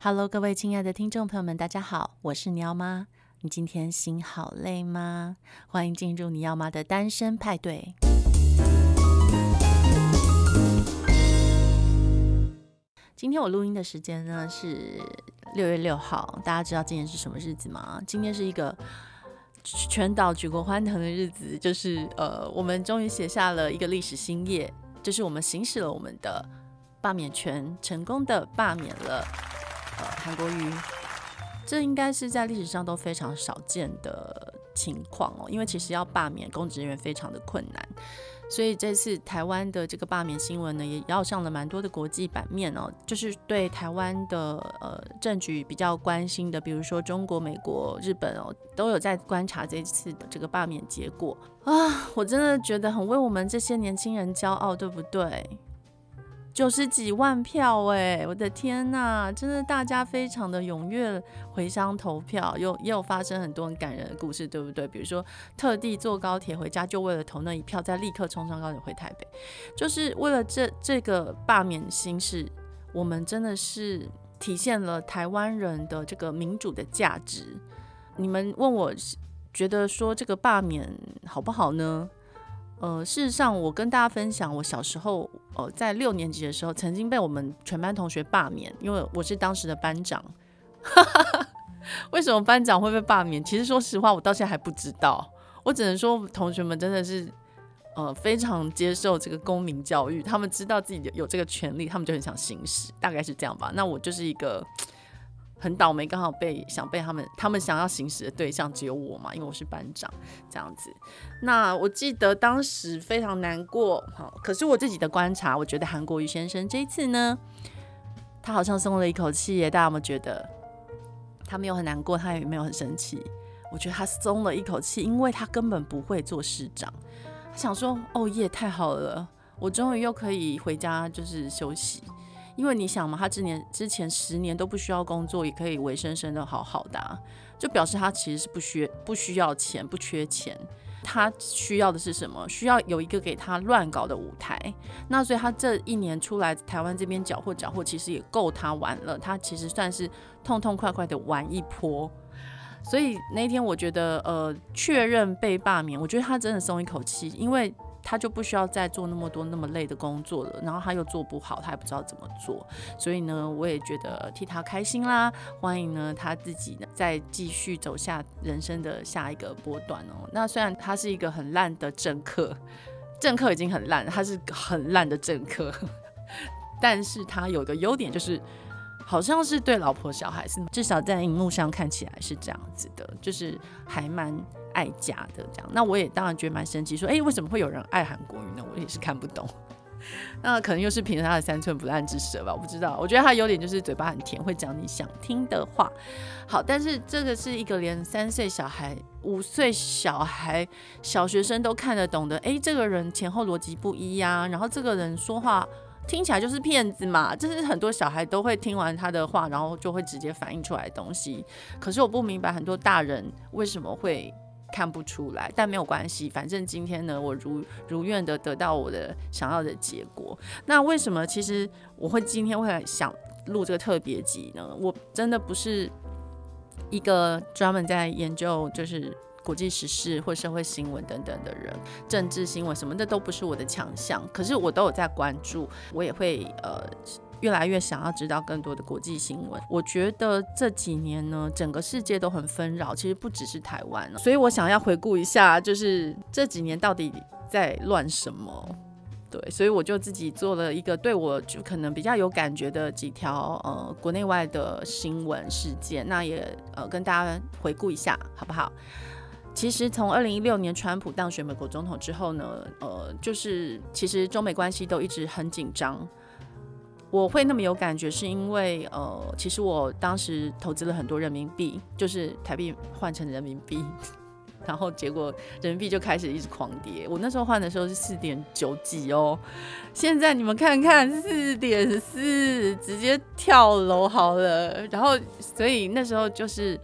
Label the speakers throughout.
Speaker 1: Hello，各位亲爱的听众朋友们，大家好，我是尼奥妈。你今天心好累吗？欢迎进入你要妈的单身派对。今天我录音的时间呢是六月六号，大家知道今天是什么日子吗？今天是一个全岛举国欢腾的日子，就是呃，我们终于写下了一个历史新页，就是我们行使了我们的罢免权，成功的罢免了。呃，韩国瑜，这应该是在历史上都非常少见的情况哦，因为其实要罢免公职人员非常的困难，所以这次台湾的这个罢免新闻呢，也要上了蛮多的国际版面哦，就是对台湾的呃政局比较关心的，比如说中国、美国、日本哦，都有在观察这次的这个罢免结果啊，我真的觉得很为我们这些年轻人骄傲，对不对？九十几万票哎，我的天呐，真的大家非常的踊跃回乡投票，有也有发生很多很感人的故事，对不对？比如说特地坐高铁回家，就为了投那一票，再立刻冲上高铁回台北，就是为了这这个罢免心事，我们真的是体现了台湾人的这个民主的价值。你们问我觉得说这个罢免好不好呢？呃，事实上，我跟大家分享，我小时候，呃，在六年级的时候，曾经被我们全班同学罢免，因为我是当时的班长。为什么班长会被罢免？其实说实话，我到现在还不知道。我只能说，同学们真的是，呃，非常接受这个公民教育，他们知道自己有这个权利，他们就很想行使，大概是这样吧。那我就是一个。很倒霉，刚好被想被他们他们想要行使的对象只有我嘛，因为我是班长这样子。那我记得当时非常难过，好，可是我自己的观察，我觉得韩国瑜先生这一次呢，他好像松了一口气耶。大家有没有觉得？他没有很难过，他也没有很生气。我觉得他松了一口气，因为他根本不会做市长。他想说：“哦耶，太好了，我终于又可以回家，就是休息。”因为你想嘛，他之年之前十年都不需要工作，也可以维生生的好好的，就表示他其实是不需不需要钱，不缺钱，他需要的是什么？需要有一个给他乱搞的舞台。那所以他这一年出来台湾这边搅和搅和，其实也够他玩了。他其实算是痛痛快快的玩一波。所以那天我觉得，呃，确认被罢免，我觉得他真的松一口气，因为。他就不需要再做那么多那么累的工作了，然后他又做不好，他也不知道怎么做，所以呢，我也觉得替他开心啦。欢迎呢他自己呢再继续走下人生的下一个波段哦。那虽然他是一个很烂的政客，政客已经很烂，他是很烂的政客，但是他有个优点就是。好像是对老婆小孩是，至少在荧幕上看起来是这样子的，就是还蛮爱家的这样。那我也当然觉得蛮神奇，说，哎，为什么会有人爱韩国语呢？我也是看不懂。那可能又是凭着他的三寸不烂之舌吧，我不知道。我觉得他的优点就是嘴巴很甜，会讲你想听的话。好，但是这个是一个连三岁小孩、五岁小孩、小学生都看得懂的。哎，这个人前后逻辑不一呀，然后这个人说话。听起来就是骗子嘛，这是很多小孩都会听完他的话，然后就会直接反映出来的东西。可是我不明白很多大人为什么会看不出来，但没有关系，反正今天呢，我如如愿的得到我的想要的结果。那为什么其实我会今天会想录这个特别集呢？我真的不是一个专门在研究，就是。国际时事或社会新闻等等的人，政治新闻什么的都不是我的强项，可是我都有在关注，我也会呃越来越想要知道更多的国际新闻。我觉得这几年呢，整个世界都很纷扰，其实不只是台湾，所以我想要回顾一下，就是这几年到底在乱什么？对，所以我就自己做了一个对我就可能比较有感觉的几条呃国内外的新闻事件，那也呃跟大家回顾一下，好不好？其实从二零一六年川普当选美国总统之后呢，呃，就是其实中美关系都一直很紧张。我会那么有感觉，是因为呃，其实我当时投资了很多人民币，就是台币换成人民币，然后结果人民币就开始一直狂跌。我那时候换的时候是四点九几哦，现在你们看看四点四，直接跳楼好了。然后所以那时候就是。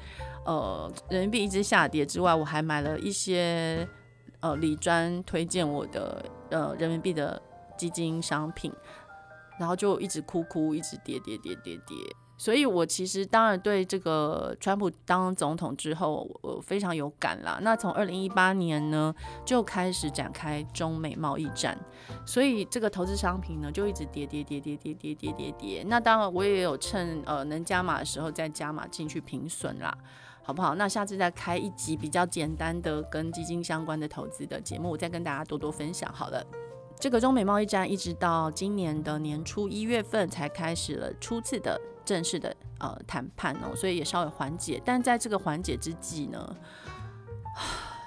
Speaker 1: 呃，人民币一直下跌之外，我还买了一些呃李专推荐我的呃人民币的基金商品，然后就一直哭哭，一直跌跌跌跌跌。所以我其实当然对这个川普当总统之后，我非常有感啦。那从二零一八年呢，就开始展开中美贸易战，所以这个投资商品呢就一直跌跌跌跌跌跌跌跌跌。那当然我也有趁呃能加码的时候再加码进去平损啦，好不好？那下次再开一集比较简单的跟基金相关的投资的节目，再跟大家多多分享好了。这个中美贸易战一直到今年的年初一月份才开始了初次的。正式的呃谈判哦，所以也稍微缓解，但在这个缓解之际呢，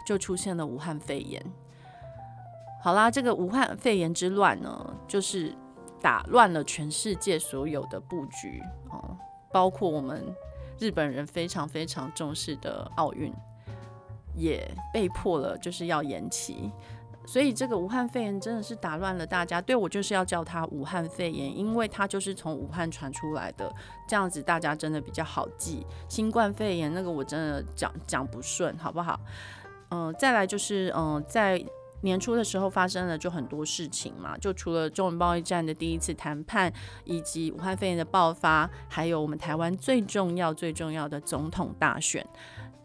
Speaker 1: 就出现了武汉肺炎。好啦，这个武汉肺炎之乱呢，就是打乱了全世界所有的布局哦，包括我们日本人非常非常重视的奥运，也被迫了就是要延期。所以这个武汉肺炎真的是打乱了大家，对，我就是要叫它武汉肺炎，因为它就是从武汉传出来的，这样子大家真的比较好记。新冠肺炎那个我真的讲讲不顺，好不好？嗯、再来就是嗯、在年初的时候发生了就很多事情嘛，就除了中美贸易战的第一次谈判，以及武汉肺炎的爆发，还有我们台湾最重要最重要的总统大选，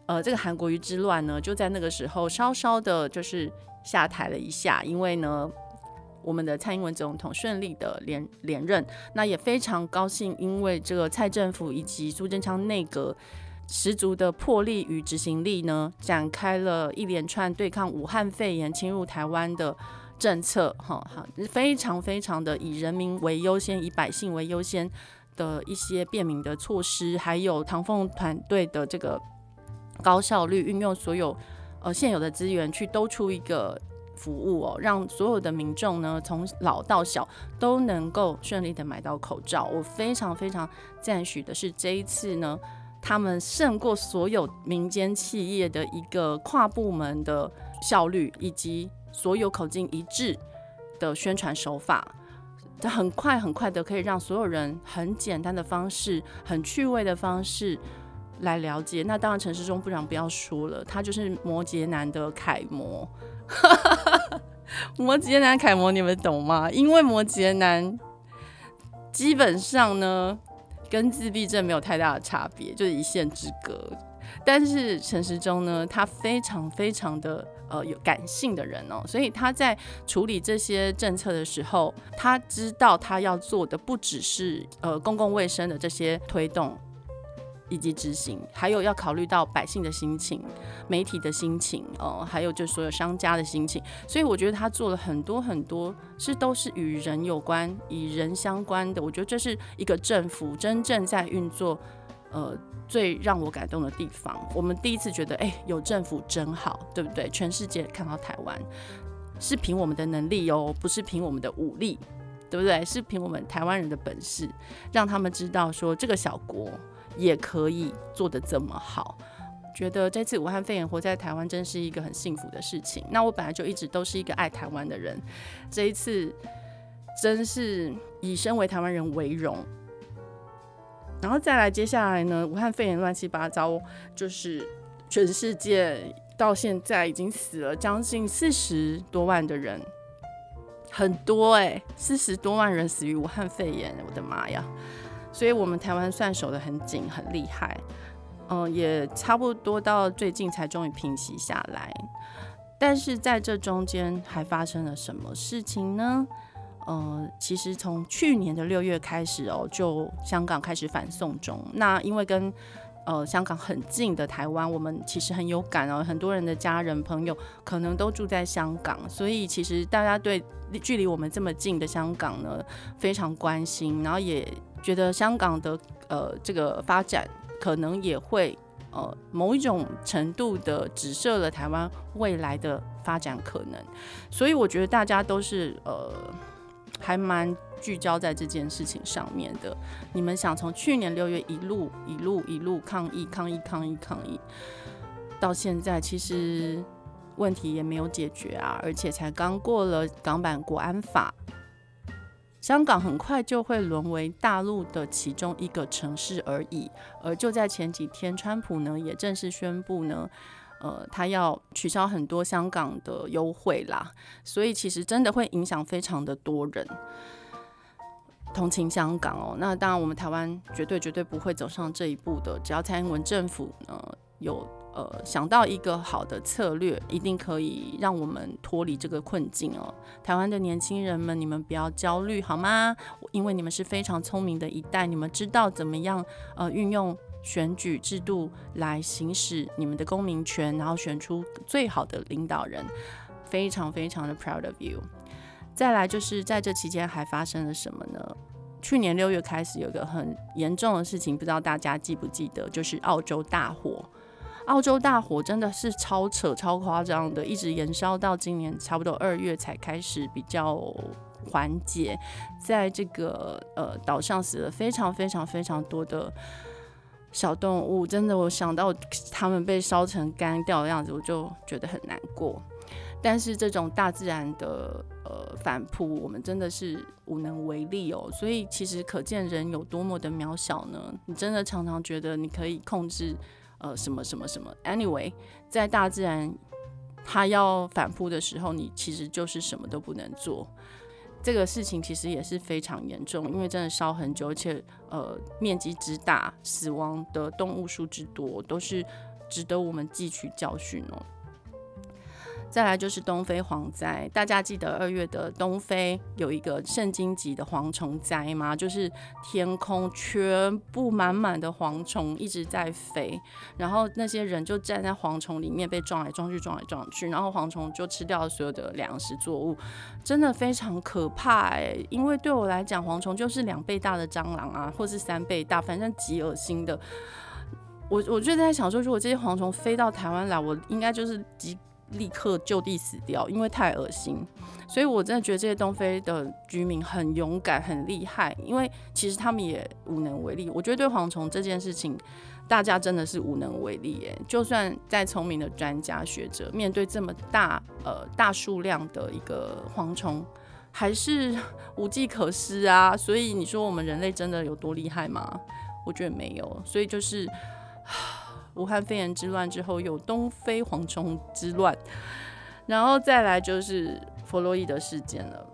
Speaker 1: 呃，这个韩国瑜之乱呢，就在那个时候稍稍的就是。下台了一下，因为呢，我们的蔡英文总统顺利的连连任，那也非常高兴，因为这个蔡政府以及苏贞昌内阁十足的魄力与执行力呢，展开了一连串对抗武汉肺炎侵入台湾的政策，哈哈，非常非常的以人民为优先，以百姓为优先的一些便民的措施，还有唐凤团队的这个高效率运用所有。呃，现有的资源去兜出一个服务哦，让所有的民众呢，从老到小都能够顺利的买到口罩。我非常非常赞许的是这一次呢，他们胜过所有民间企业的一个跨部门的效率，以及所有口径一致的宣传手法，很快很快的可以让所有人很简单的方式，很趣味的方式。来了解，那当然陈时中不然不要说了，他就是摩羯男的楷模。摩羯男楷模，你们懂吗？因为摩羯男基本上呢，跟自闭症没有太大的差别，就是一线之隔。但是陈时中呢，他非常非常的呃有感性的人哦，所以他在处理这些政策的时候，他知道他要做的不只是呃公共卫生的这些推动。以及执行，还有要考虑到百姓的心情、媒体的心情，哦、呃，还有就所有商家的心情，所以我觉得他做了很多很多是都是与人有关、与人相关的。我觉得这是一个政府真正在运作，呃，最让我感动的地方。我们第一次觉得，哎、有政府真好，对不对？全世界看到台湾是凭我们的能力哦，不是凭我们的武力，对不对？是凭我们台湾人的本事，让他们知道说这个小国。也可以做得这么好，觉得这次武汉肺炎活在台湾真是一个很幸福的事情。那我本来就一直都是一个爱台湾的人，这一次真是以身为台湾人为荣。然后再来，接下来呢，武汉肺炎乱七八糟，就是全世界到现在已经死了将近四十多万的人，很多哎、四十多万人死于武汉肺炎，我的妈呀！所以，我们台湾算守得很紧，很厉害，嗯，也差不多到最近才终于平息下来。但是在这中间还发生了什么事情呢？嗯，其实从去年的六月开始哦，就香港开始反送中。那因为跟呃香港很近的台湾，我们其实很有感哦，很多人的家人朋友可能都住在香港，所以其实大家对距离我们这么近的香港呢非常关心，然后也。觉得香港的呃这个发展可能也会呃某一种程度的指涉了台湾未来的发展可能，所以我觉得大家都是呃还蛮聚焦在这件事情上面的。你们想从去年六月一路一路一路抗议抗议抗议抗议到现在，其实问题也没有解决啊，而且才刚过了港版国安法。香港很快就会沦为大陆的其中一个城市而已，而就在前几天，川普呢也正式宣布呢，呃，他要取消很多香港的优惠啦，所以其实真的会影响非常的多人。同情香港哦。那当然，我们台湾绝对绝对不会走上这一步的。只要蔡英文政府呢有呃想到一个好的策略，一定可以让我们脱离这个困境哦。台湾的年轻人们，你们不要焦虑好吗？因为你们是非常聪明的一代，你们知道怎么样呃运用。选举制度来行使你们的公民权，然后选出最好的领导人，非常非常的 proud of you。再来就是在这期间还发生了什么呢？去年六月开始有个很严重的事情，不知道大家记不记得，就是澳洲大火。澳洲大火真的是超扯、超夸张的，一直延烧到今年差不多二月才开始比较缓解。在这个呃岛上死了非常非常非常多的。小动物真的，我想到他们被烧成干掉的样子，我就觉得很难过。但是这种大自然的呃反扑，我们真的是无能为力哦。所以其实可见人有多么的渺小呢？你真的常常觉得你可以控制呃什么什么什么。Anyway，在大自然它要反扑的时候，你其实就是什么都不能做。这个事情其实也是非常严重，因为真的烧很久，而且呃面积之大，死亡的动物数之多，都是值得我们汲取教训哦。再来就是东非蝗灾，大家记得二月的东非有一个圣经级的蝗虫灾吗？就是天空全部满满的蝗虫一直在飞，然后那些人就站在蝗虫里面被撞来撞去，撞来撞去，然后蝗虫就吃掉了所有的粮食作物，真的非常可怕哎！因为对我来讲，蝗虫就是两倍大的蟑螂啊，或是三倍大，反正极恶心的。我我就在想说，如果这些蝗虫飞到台湾来，我应该就是极。立刻就地死掉，因为太恶心。所以我真的觉得这些东非的居民很勇敢、很厉害，因为其实他们也无能为力。我觉得对蝗虫这件事情，大家真的是无能为力耶。就算再聪明的专家学者，面对这么大呃大数量的一个蝗虫，还是无计可施啊。所以你说我们人类真的有多厉害吗？我觉得没有。所以就是。武汉肺炎之乱之后，有东非蝗虫之乱，然后再来就是弗洛伊德事件了。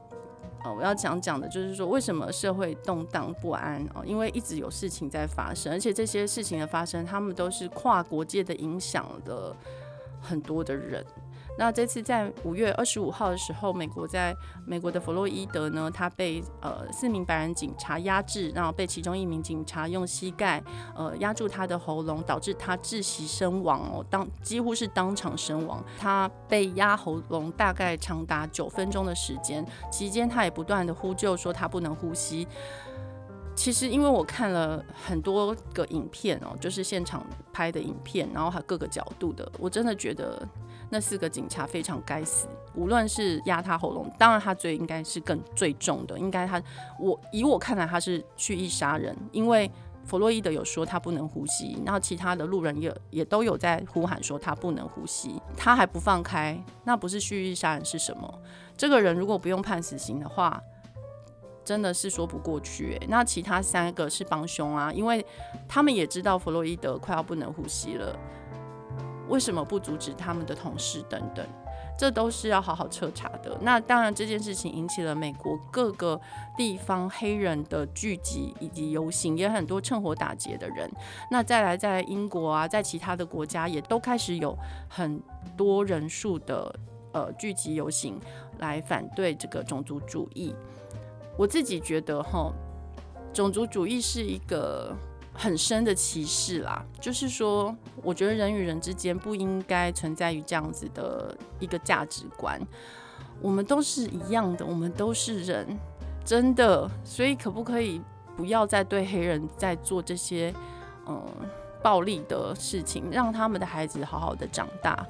Speaker 1: 呃，我要讲讲的就是说，为什么社会动荡不安哦？因为一直有事情在发生，而且这些事情的发生，他们都是跨国界的影响的很多的人。那这次在五月二十五号的时候，美国在美国的弗洛伊德呢，他被呃四名白人警察压制，然后被其中一名警察用膝盖呃压住他的喉咙，导致他窒息身亡哦，当几乎是当场身亡。他被压喉咙大概长达九分钟的时间，期间他也不断的呼救说他不能呼吸。其实因为我看了很多个影片哦，就是现场拍的影片，然后还有各个角度的，我真的觉得。那四个警察非常该死，无论是压他喉咙，当然他最应该是更最重的，应该他我以我看来他是蓄意杀人，因为弗洛伊德有说他不能呼吸，然后其他的路人也也都有在呼喊说他不能呼吸，他还不放开，那不是蓄意杀人是什么？这个人如果不用判死刑的话，真的是说不过去诶。那其他三个是帮凶啊，因为他们也知道弗洛伊德快要不能呼吸了。为什么不阻止他们的同事等等？这都是要好好彻查的。那当然，这件事情引起了美国各个地方黑人的聚集以及游行，也很多趁火打劫的人。那再来，在英国啊，在其他的国家也都开始有很多人数的呃聚集游行来反对这个种族主义。我自己觉得哈，种族主义是一个。很深的歧视啦，就是说，我觉得人与人之间不应该存在于这样子的一个价值观。我们都是一样的，我们都是人，真的。所以，可不可以不要再对黑人在做这些嗯暴力的事情，让他们的孩子好好的长大？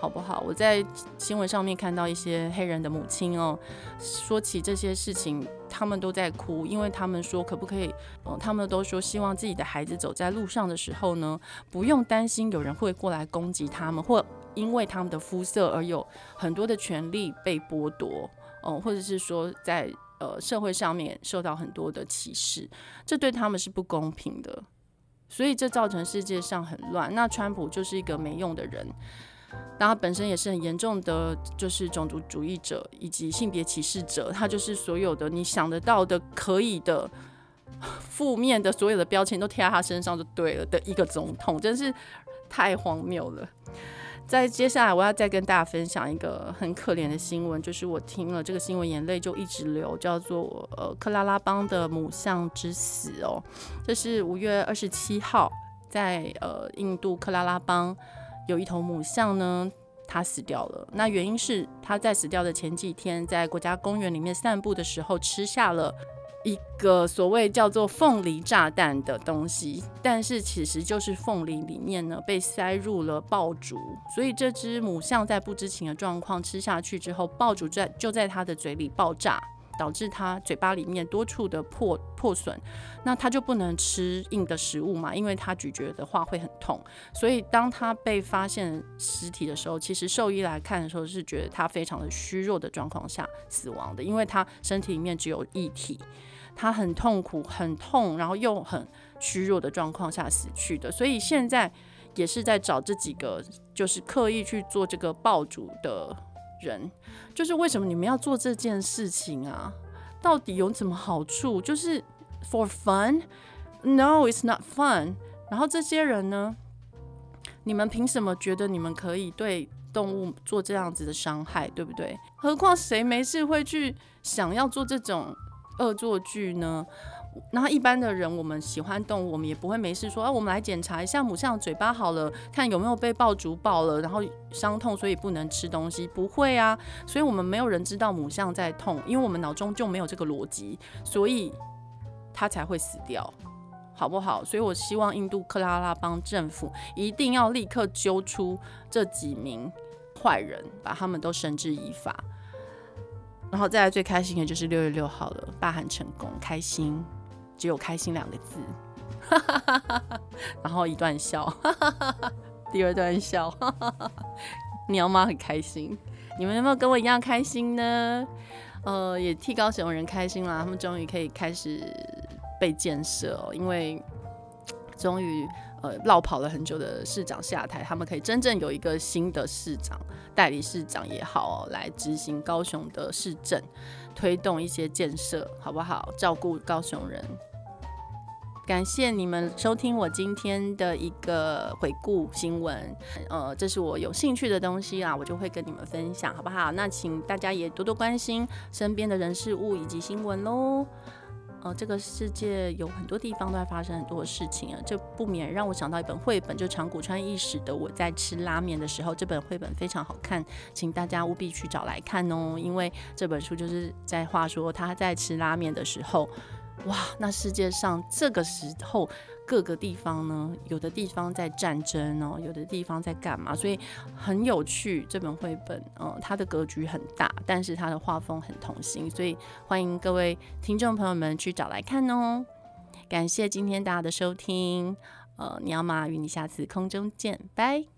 Speaker 1: 好不好？我在新闻上面看到一些黑人的母亲哦，说起这些事情，他们都在哭，因为他们说可不可以？嗯，他们都说希望自己的孩子走在路上的时候呢，不用担心有人会过来攻击他们，或因为他们的肤色而有很多的权利被剥夺，嗯，或者是说在呃社会上面受到很多的歧视，这对他们是不公平的，所以这造成世界上很乱。那川普就是一个没用的人。当他本身也是很严重的，就是种族主义者以及性别歧视者，他就是所有的你想得到的可以的负面的所有的标签都贴在他身上就对了的一个总统，真是太荒谬了。在接下来，我要再跟大家分享一个很可怜的新闻，就是我听了这个新闻，眼泪就一直流，叫做呃克拉拉邦的母象之死哦。这是五月二十七号，在呃印度克拉拉邦有一头母象呢，它死掉了。那原因是它在死掉的前几天，在国家公园里面散步的时候吃下了。一个所谓叫做凤梨炸弹的东西，但是其实就是凤梨里面呢被塞入了爆竹，所以这只母象在不知情的状况吃下去之后，爆竹在就在它的嘴里爆炸，导致它嘴巴里面多处的破破损，那它就不能吃硬的食物嘛，因为它咀嚼的话会很痛，所以当它被发现尸体的时候，其实兽医来看的时候是觉得它非常的虚弱的状况下死亡的，因为它身体里面只有液体。他很痛苦，很痛，然后又很虚弱的状况下死去的，所以现在也是在找这几个就是刻意去做这个爆竹的人，就是为什么你们要做这件事情啊？到底有什么好处？就是 for fun？No, it's not fun。然后这些人呢，你们凭什么觉得你们可以对动物做这样子的伤害，对不对？何况谁没事会去想要做这种？恶作剧呢？然后一般的人，我们喜欢动物，我们也不会没事说啊，我们来检查一下母象嘴巴好了，看有没有被爆竹爆了，然后伤痛，所以不能吃东西。不会啊，所以我们没有人知道母象在痛，因为我们脑中就没有这个逻辑，所以它才会死掉，好不好？所以我希望印度克拉拉邦政府一定要立刻揪出这几名坏人，把他们都绳之以法。然后再来最开心的就是六月六号了，罢喊成功，开心，只有开心两个字，然后一段笑，第二段笑，鸟妈很开心，你们有没有跟我一样开心呢？呃，也替高雄人开心啦，他们终于可以开始被建设哦，因为终于。呃，落跑了很久的市长下台，他们可以真正有一个新的市长、代理市长也好，来执行高雄的市政，推动一些建设，好不好？照顾高雄人。感谢你们收听我今天的一个回顾新闻，呃，这是我有兴趣的东西啊，我就会跟你们分享，好不好？那请大家也多多关心身边的人事物以及新闻喽。呃，这个世界有很多地方都在发生很多事情啊，这不免让我想到一本绘本，就长谷川义史的《我在吃拉面的时候》，这本绘本非常好看，请大家务必去找来看哦，因为这本书就是在话说他在吃拉面的时候。哇，那世界上这个时候各个地方呢，有的地方在战争哦，有的地方在干嘛？所以很有趣。这本绘本，嗯，它的格局很大，但是它的画风很童心，所以欢迎各位听众朋友们去找来看哦。感谢今天大家的收听，呃，鸟妈与你下次空中见，拜。